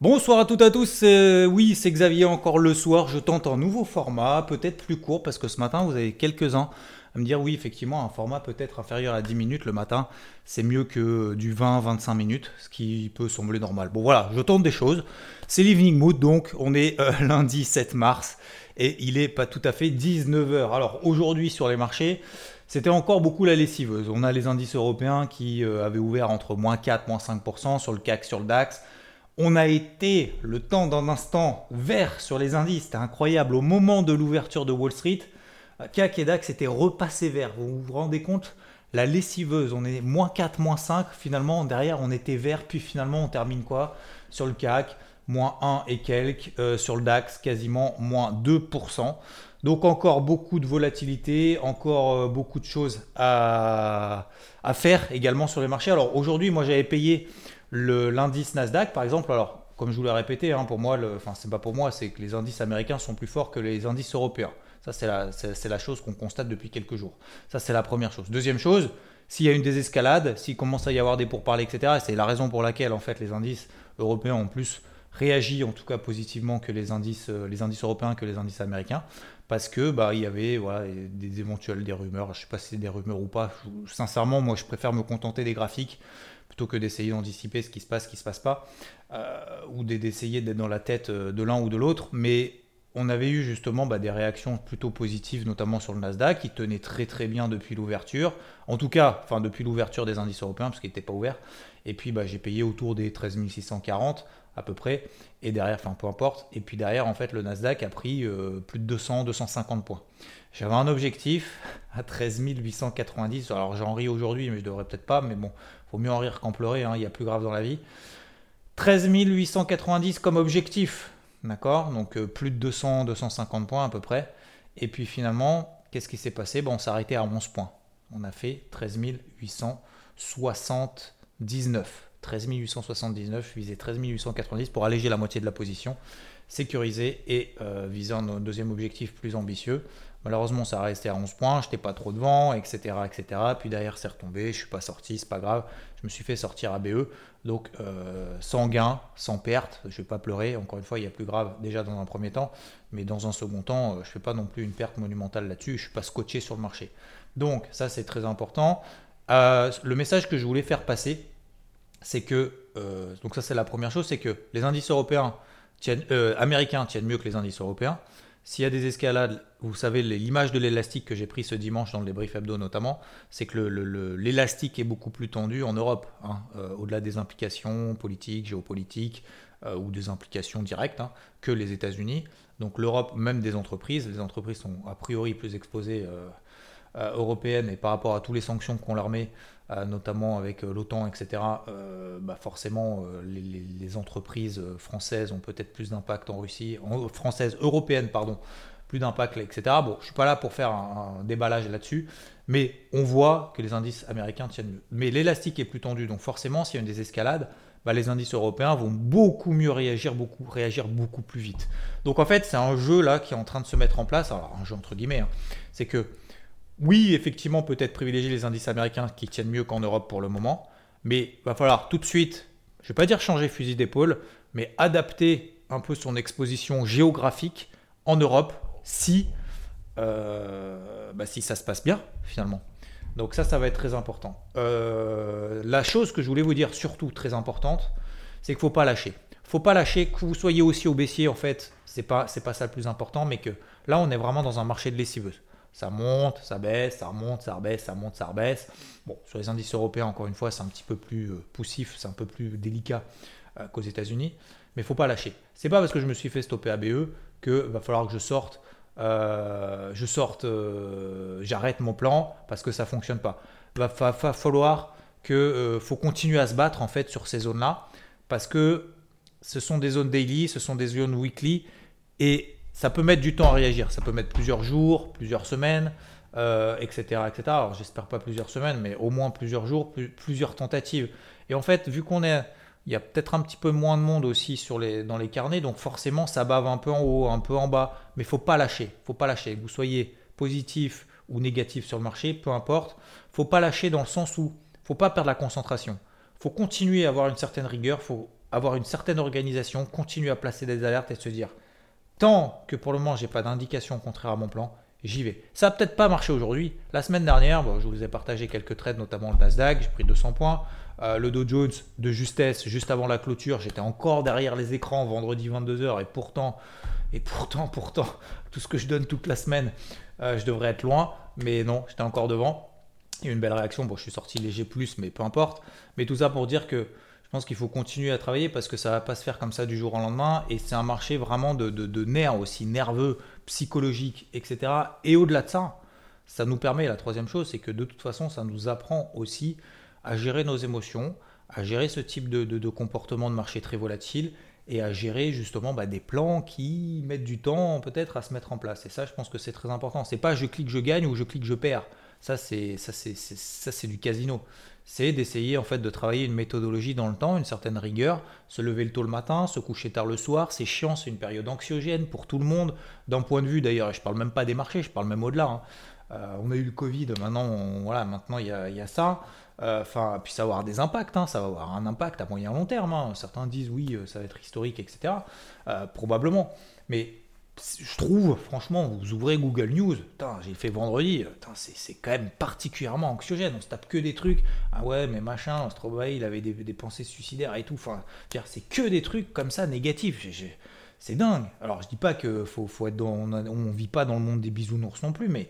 Bonsoir à toutes et à tous, euh, oui c'est Xavier encore le soir, je tente un nouveau format, peut-être plus court parce que ce matin vous avez quelques-uns à me dire oui effectivement un format peut-être inférieur à 10 minutes le matin c'est mieux que du 20-25 minutes, ce qui peut sembler normal. Bon voilà, je tente des choses, c'est l'evening mood donc on est euh, lundi 7 mars et il est pas tout à fait 19h. Alors aujourd'hui sur les marchés c'était encore beaucoup la lessiveuse. On a les indices européens qui euh, avaient ouvert entre moins 4, moins 5% sur le CAC, sur le DAX. On a été le temps d'un instant vert sur les indices, c'était incroyable. Au moment de l'ouverture de Wall Street, CAC et DAX étaient repassés vert. Vous vous rendez compte? La lessiveuse, on est moins 4, moins 5. Finalement, derrière, on était vert. Puis finalement, on termine quoi? Sur le CAC, moins 1 et quelques. Euh, sur le DAX, quasiment moins 2%. Donc encore beaucoup de volatilité, encore euh, beaucoup de choses à, à faire également sur les marchés. Alors aujourd'hui, moi j'avais payé l'indice Nasdaq, par exemple, alors comme je vous l'ai répété, hein, pour moi, enfin c'est pas pour moi, c'est que les indices américains sont plus forts que les indices européens. Ça c'est la, chose qu'on constate depuis quelques jours. Ça c'est la première chose. Deuxième chose, s'il y a une désescalade, s'il commence à y avoir des pourparlers, etc., c'est la raison pour laquelle en fait les indices européens ont plus réagi, en tout cas positivement que les indices, euh, européens que les indices américains, parce que bah il y avait voilà, des éventuelles des rumeurs. Je sais pas si c'est des rumeurs ou pas. sincèrement, moi je préfère me contenter des graphiques plutôt que d'essayer d'anticiper ce qui se passe, ce qui se passe pas, euh, ou d'essayer d'être dans la tête euh, de l'un ou de l'autre. Mais on avait eu justement bah, des réactions plutôt positives, notamment sur le Nasdaq, qui tenait très très bien depuis l'ouverture. En tout cas, enfin depuis l'ouverture des indices européens, parce qu'il n'était pas ouvert. Et puis bah, j'ai payé autour des 13 640 à peu près. Et derrière, enfin peu importe. Et puis derrière, en fait, le Nasdaq a pris euh, plus de 200, 250 points. J'avais un objectif à 13 890. Alors j'en ris aujourd'hui, mais je devrais peut-être pas. Mais bon, faut mieux en rire qu'en pleurer, hein, il y a plus grave dans la vie. 13 890 comme objectif, d'accord Donc euh, plus de 200, 250 points à peu près. Et puis finalement, qu'est-ce qui s'est passé? Bon, On s'est arrêté à 11 points. On a fait 13 879. 13 879, je visais 13 890 pour alléger la moitié de la position, sécuriser et euh, viser un deuxième objectif plus ambitieux. Malheureusement, ça a resté à 11 points, je n'étais pas trop devant, etc., etc. Puis derrière, c'est retombé, je suis pas sorti, c'est pas grave. Je me suis fait sortir à BE, donc euh, sans gain, sans perte. Je vais pas pleurer. Encore une fois, il y a plus grave déjà dans un premier temps, mais dans un second temps, euh, je fais pas non plus une perte monumentale là-dessus. Je suis pas scotché sur le marché. Donc ça, c'est très important. Euh, le message que je voulais faire passer, c'est que donc ça, c'est la première chose, c'est que les indices européens tiennent, américains tiennent mieux que les indices européens. S'il y a des escalades, vous savez, l'image de l'élastique que j'ai pris ce dimanche dans le débrief hebdo notamment, c'est que l'élastique est beaucoup plus tendu en Europe, hein, euh, au-delà des implications politiques, géopolitiques euh, ou des implications directes hein, que les États-Unis. Donc l'Europe, même des entreprises, les entreprises sont a priori plus exposées euh, européennes et par rapport à toutes les sanctions qu'on leur met, euh, notamment avec euh, l'OTAN, etc., euh, bah forcément, les, entreprises françaises ont peut-être plus d'impact en Russie, françaises, européennes, pardon, plus d'impact, etc. Bon, je suis pas là pour faire un, déballage là-dessus, mais on voit que les indices américains tiennent mieux. Mais l'élastique est plus tendu, donc forcément, s'il y a une désescalade, bah, les indices européens vont beaucoup mieux réagir, beaucoup, réagir beaucoup plus vite. Donc en fait, c'est un jeu là qui est en train de se mettre en place, alors un jeu entre guillemets, hein. c'est que oui, effectivement, peut-être privilégier les indices américains qui tiennent mieux qu'en Europe pour le moment, mais va falloir tout de suite, je ne vais pas dire changer fusil d'épaule, mais adapter un peu son exposition géographique en Europe si, euh, bah, si ça se passe bien finalement. Donc ça, ça va être très important. Euh, la chose que je voulais vous dire, surtout très importante, c'est qu'il ne faut pas lâcher. Il ne faut pas lâcher, que vous soyez aussi au baissier, en fait, c'est pas, pas ça le plus important, mais que là, on est vraiment dans un marché de lessiveuse. Ça monte, ça baisse, ça remonte, ça rebaisse, ça monte, ça rebaisse. Bon, sur les indices européens, encore une fois, c'est un petit peu plus euh, poussif, c'est un peu plus délicat euh, qu'aux États-Unis. Mais faut pas lâcher. C'est pas parce que je me suis fait stopper à BE que va falloir que je sorte, euh, je sorte, j'arrête mon plan parce que ça fonctionne pas. Va, va, falloir que faut continuer à se battre en fait sur ces zones-là parce que ce sont des zones daily, ce sont des zones weekly et ça peut mettre du temps à réagir. Ça peut mettre plusieurs jours, plusieurs semaines, etc., etc. Alors j'espère pas plusieurs semaines, mais au moins plusieurs jours, plusieurs tentatives. Et en fait, vu qu'on est il y a peut-être un petit peu moins de monde aussi dans les carnets, donc forcément ça bave un peu en haut, un peu en bas, mais faut pas lâcher, faut pas lâcher. Vous soyez positif ou négatif sur le marché, peu importe, faut pas lâcher dans le sens où faut pas perdre la concentration. Faut continuer à avoir une certaine rigueur, faut avoir une certaine organisation, continuer à placer des alertes et se dire tant que pour le moment j'ai pas d'indication contraire à mon plan, j'y vais. Ça va peut-être pas marché aujourd'hui. La semaine dernière, je vous ai partagé quelques trades, notamment le Nasdaq, j'ai pris 200 points. Euh, le Dow Jones de justesse juste avant la clôture, j'étais encore derrière les écrans vendredi 22h et pourtant, et pourtant, pourtant, tout ce que je donne toute la semaine, euh, je devrais être loin, mais non, j'étais encore devant. Il y a eu une belle réaction, bon, je suis sorti léger plus, mais peu importe. Mais tout ça pour dire que pense qu'il faut continuer à travailler parce que ça va pas se faire comme ça du jour au lendemain et c'est un marché vraiment de, nerfs aussi, nerveux, psychologique, etc. Et au-delà de ça, ça nous permet, la troisième chose, c'est que de toute façon, ça nous apprend aussi à gérer nos émotions, à gérer ce type de, comportement de marché très volatile et à gérer justement bah, des plans qui mettent du temps peut-être à se mettre en place. Et ça, je pense que c'est très important. C'est pas je clique, je gagne ou je clique, je perds. Ça, c'est ça, c'est ça, c'est du casino. C'est d'essayer en fait de travailler une méthodologie dans le temps, une certaine rigueur, se lever le tôt le matin, se coucher tard le soir. C'est chiant, c'est une période anxiogène pour tout le monde. D'un point de vue d'ailleurs, je parle même pas des marchés, je parle même au-delà. Hein. Euh, on a eu le Covid, maintenant, voilà, maintenant il y a, ça. Euh, enfin, puis ça va avoir des impacts, hein, ça va avoir un impact à moyen long terme. Hein. Certains disent oui, euh, ça va être historique, etc. Probablement. Mais je trouve, franchement, vous ouvrez Google News, j'ai fait vendredi, c'est quand même particulièrement anxiogène. On se tape que des trucs. Ah ouais, mais machin, Stromae, il avait des, pensées suicidaires et tout. Enfin, c'est que des trucs comme ça négatifs. C'est dingue. Alors, je dis pas que faut, faut être on, vit pas dans le monde des bisounours non plus, mais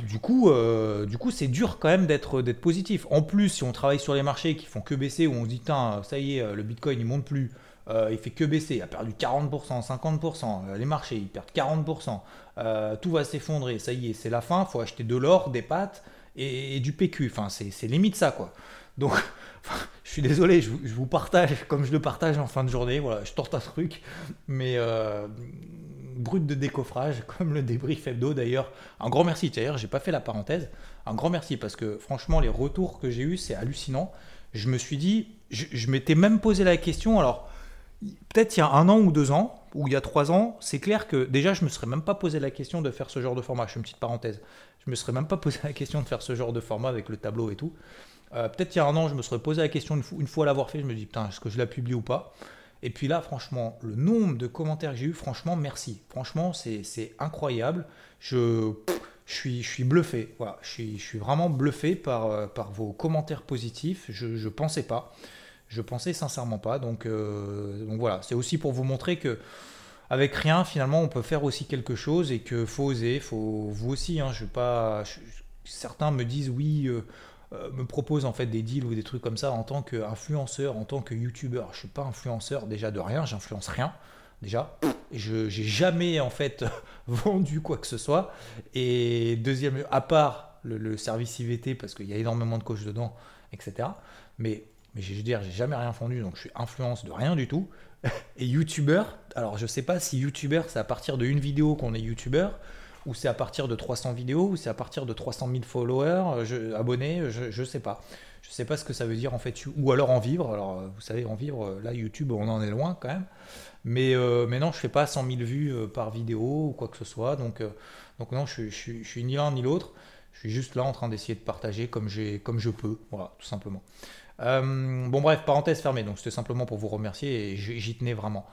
du coup, euh, du coup, c'est dur quand même d'être d'être positif. En plus, si on travaille sur les marchés qui font que baisser, où on se dit, ça y est, le Bitcoin il monte plus, euh, il fait que baisser, il a perdu 40%, 50%, les marchés ils perdent 40%, tout va s'effondrer, ça y est, c'est la fin, faut acheter de l'or, des pâtes et, du PQ. Enfin, c'est limite ça quoi. Donc, je suis désolé, je, vous partage comme je le partage en fin de journée. Voilà, je tente un truc, mais brut de décoffrage, comme le débrief hebdo d'ailleurs. Un grand merci, d'ailleurs, j'ai pas fait la parenthèse. Un grand merci parce que franchement, les retours que j'ai eus, c'est hallucinant. Je me suis dit, je, m'étais même posé la question, alors peut-être il y a un an ou deux ans, ou il y a trois ans, c'est clair que déjà, je me serais même pas posé la question de faire ce genre de format. Je fais une petite parenthèse. Je me serais même pas posé la question de faire ce genre de format avec le tableau et tout. Euh, peut-être il y a un an, je me serais posé la question une, fois, l'avoir fait, je me dis putain, est-ce que je la publie ou pas? Et puis là, franchement, le nombre de commentaires que j'ai eu, franchement, merci. Franchement, c'est incroyable. Je, suis, bluffé. Je, suis, vraiment bluffé par, euh, par vos commentaires positifs. Je ne pensais pas. Je pensais sincèrement pas. Donc, euh, donc voilà, c'est aussi pour vous montrer que avec rien, finalement, on peut faire aussi quelque chose et que faut oser. Faut, vous aussi, hein, je pas. certains me disent oui. Euh, euh, me propose en fait des deals ou des trucs comme ça en tant qu'influenceur, en tant que youtubeur. Je suis pas influenceur déjà de rien, j'influence rien déjà. Je n'ai jamais en fait vendu quoi que ce soit. Et deuxième, à part le, service IVT parce qu'il y a énormément de coachs dedans, etc. Mais mais je veux dire, j'ai jamais rien vendu, donc je suis influence de rien du tout. Et youtubeur, alors je sais pas si youtubeur c'est à partir d'une vidéo qu'on est youtubeur, ou c'est à partir de 300 vidéos, ou c'est à partir de 300 000 followers, je, abonnés, je ne sais pas. Je sais pas ce que ça veut dire en fait, ou alors en vivre. Alors vous savez, en vivre, là YouTube, on en est loin quand même. Mais, euh, non, je fais pas 100 000 vues euh, par vidéo ou quoi que ce soit. Donc, euh, donc non, je, je, suis ni l'un ni l'autre. Je suis juste là en train d'essayer de partager comme, comme je peux. Voilà, tout simplement. Bon bref, parenthèse fermée. Donc c'était simplement pour vous remercier et j'y tenais vraiment.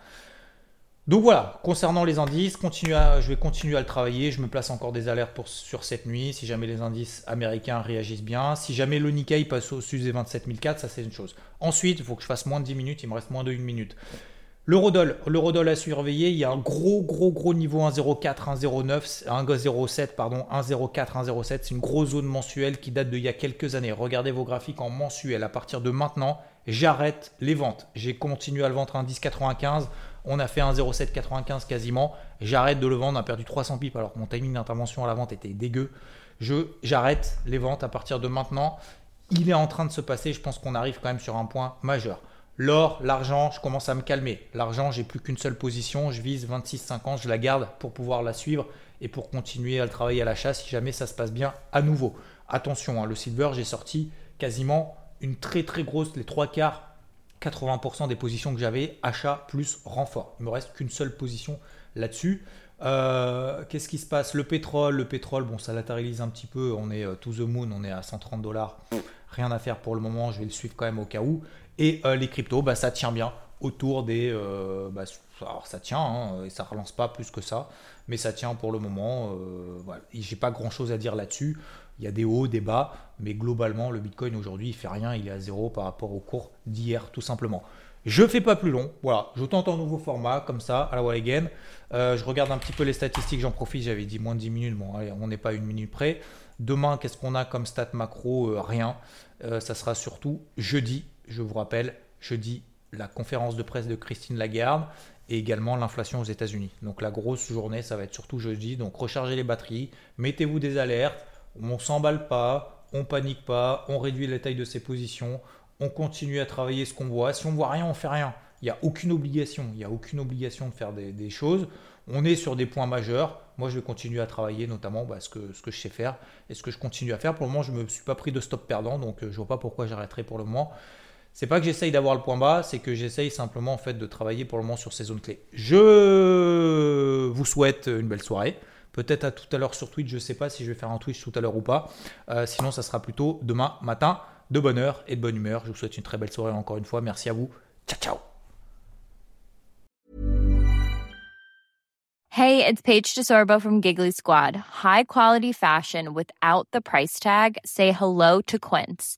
Donc voilà, concernant les indices, je vais continuer à le travailler. Je me place encore des alertes sur cette nuit. Si jamais les indices américains réagissent bien, si jamais le Nikkei passe au-dessus des 27004, ça c'est une chose. Ensuite, il faut que je fasse moins de 10 minutes, il me reste moins de 1 minute. L'eurodoll, l'eurodoll à surveiller, il y a un gros gros gros niveau 1,04, 1,09, 1,07 pardon, 1,04, 1,07, c'est une grosse zone mensuelle qui date d'il y a quelques années. Regardez vos graphiques en mensuel. À partir de maintenant, j'arrête les ventes. J'ai continué à le vendre à 1,1095. On a fait un 0,795 quasiment. J'arrête de le vendre. On a perdu 300 pips alors que mon timing d'intervention à la vente était dégueu. Je, j'arrête les ventes à partir de maintenant. il est en train de se passer. Je pense qu'on arrive quand même sur un point majeur. L'or, l'argent, je commence à me calmer. L'argent, j'ai plus qu'une seule position. Je vise 26,50. Je la garde pour pouvoir la suivre et pour continuer à le travailler à l'achat si jamais ça se passe bien à nouveau. Attention, hein, le silver, j'ai sorti quasiment une très très grosse, les trois quarts, 80% des positions que j'avais, achat plus renfort. Il me reste qu'une seule position là-dessus. Euh, qu'est-ce qui se passe? Le pétrole, le pétrole, bon, ça latéralise un petit peu. On est euh, to the moon, on est à 130 dollars. Rien à faire pour le moment. Je vais le suivre quand même au cas où. Et euh, les cryptos, bah, ça tient bien autour des. Bah, alors ça tient, hein, et ça relance pas plus que ça, mais ça tient pour le moment. voilà. J'ai pas grand chose à dire là-dessus. Il y a des hauts, des bas, mais globalement, le Bitcoin aujourd'hui, il fait rien. Il est à zéro par rapport au cours d'hier, tout simplement. Je fais pas plus long. Voilà, je tente un nouveau format comme ça à la wall again. Euh, je regarde un petit peu les statistiques, j'en profite. J'avais dit moins de 10 minutes. Bon, on n'est pas une minute près. Demain, qu'est-ce qu'on a comme stat macro euh, Rien. Euh, ça sera surtout jeudi. Je vous rappelle, jeudi, la conférence de presse de Christine Lagarde et également l'inflation aux États-Unis. Donc la grosse journée, ça va être surtout jeudi. Donc rechargez les batteries, mettez-vous des alertes. On s'emballe pas, on panique pas, on réduit la taille de ses positions, on continue à travailler ce qu'on voit. Si on voit rien, on fait rien. Il n'y a aucune obligation. Il n'y a aucune obligation de faire des, choses. On est sur des points majeurs. Moi, je vais continuer à travailler, notamment bah, ce, que, ce que je sais faire et ce que je continue à faire. Pour le moment, je ne me suis pas pris de stop perdant, donc euh, je ne vois pas pourquoi j'arrêterai pour le moment. C'est pas que j'essaye d'avoir le point bas, c'est que j'essaye simplement en fait de travailler pour le moment sur ces zones clés. Je vous souhaite une belle soirée. Peut-être à tout à l'heure sur Twitch, je ne sais pas si je vais faire un Twitch tout à l'heure ou pas. Euh, sinon, ça sera plutôt demain matin de bonne heure et de bonne humeur. Je vous souhaite une très belle soirée encore une fois. Merci à vous. Ciao, ciao. Hey, it's Paige DeSorbo from Giggly Squad. High quality fashion without the price tag. Say hello to Quince.